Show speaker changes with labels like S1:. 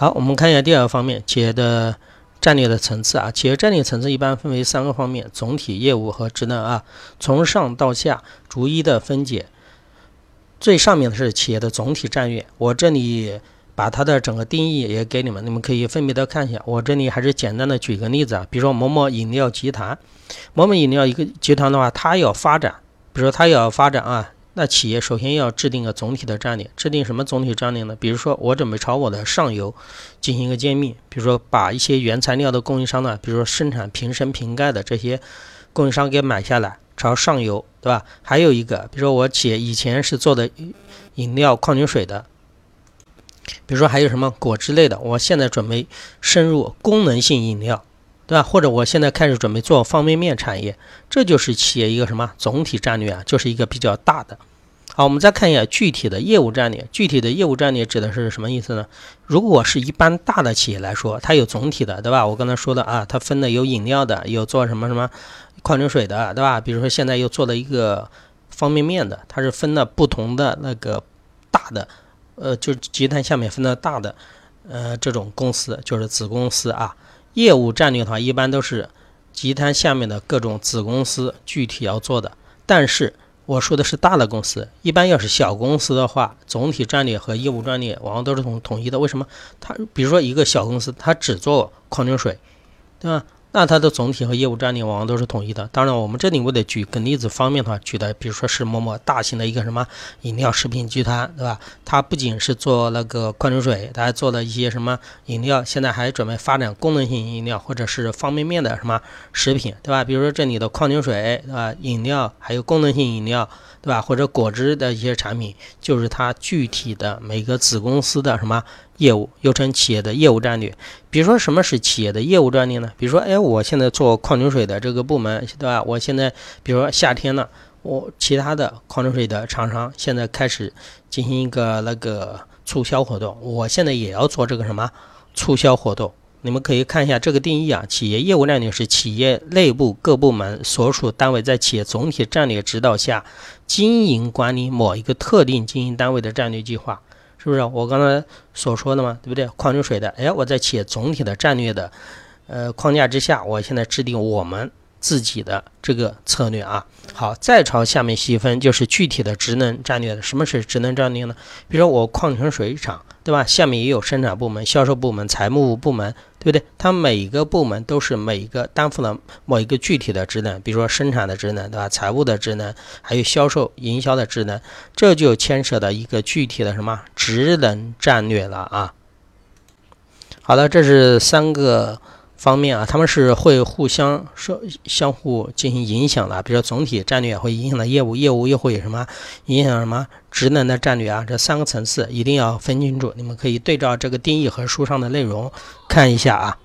S1: 好，我们看一下第二个方面，企业的战略的层次啊。企业战略层次一般分为三个方面：总体业务和职能啊。从上到下逐一的分解。最上面的是企业的总体战略，我这里把它的整个定义也给你们，你们可以分别的看一下。我这里还是简单的举个例子啊，比如说某某饮料集团，某某饮料一个集团的话，它要发展，比如说它要发展啊。那企业首先要制定个总体的战略，制定什么总体战略呢？比如说，我准备朝我的上游进行一个兼并，比如说把一些原材料的供应商呢，比如说生产瓶身瓶盖的这些供应商给买下来，朝上游，对吧？还有一个，比如说我企业以前是做的饮料、矿泉水的，比如说还有什么果汁类的，我现在准备深入功能性饮料。对吧？或者我现在开始准备做方便面产业，这就是企业一个什么总体战略啊？就是一个比较大的。好，我们再看一下具体的业务战略。具体的业务战略指的是什么意思呢？如果是一般大的企业来说，它有总体的，对吧？我刚才说的啊，它分的有饮料的，有做什么什么矿泉水的，对吧？比如说现在又做了一个方便面的，它是分了不同的那个大的，呃，就是集团下面分的大的，呃，这种公司就是子公司啊。业务战略的话，一般都是集团下面的各种子公司具体要做的。但是我说的是大的公司，一般要是小公司的话，总体战略和业务战略往往都是统统一的。为什么？他比如说一个小公司，他只做矿泉水，对吧？那它的总体和业务战略往往都是统一的。当然，我们这里我得举个例子方面的话，举的比如说是某某大型的一个什么饮料食品集团，对吧？它不仅是做那个矿泉水，它还做了一些什么饮料，现在还准备发展功能性饮料或者是方便面的什么食品，对吧？比如说这里的矿泉水，对吧？饮料还有功能性饮料，对吧？或者果汁的一些产品，就是它具体的每个子公司的什么。业务又称企业的业务战略。比如说，什么是企业的业务战略呢？比如说，哎，我现在做矿泉水的这个部门，对吧？我现在，比如说夏天了，我其他的矿泉水的厂商现在开始进行一个那个促销活动，我现在也要做这个什么促销活动。你们可以看一下这个定义啊，企业业务战略是企业内部各部门所属单位在企业总体战略指导下，经营管理某一个特定经营单位的战略计划。是不是我刚才所说的嘛？对不对？矿泉水的，哎，我在企业总体的战略的呃框架之下，我现在制定我们自己的这个策略啊。好，再朝下面细分，就是具体的职能战略的。什么是职能战略呢？比如说我矿泉水厂。对吧？下面也有生产部门、销售部门、财务部门，对不对？它每个部门都是每一个担负了某一个具体的职能，比如说生产的职能，对吧？财务的职能，还有销售、营销的职能，这就牵涉到一个具体的什么职能战略了啊。好了，这是三个。方面啊，他们是会互相说相互进行影响的。比如说，总体战略会影响到业务，业务又会什么影响什么职能的战略啊？这三个层次一定要分清楚。你们可以对照这个定义和书上的内容看一下啊。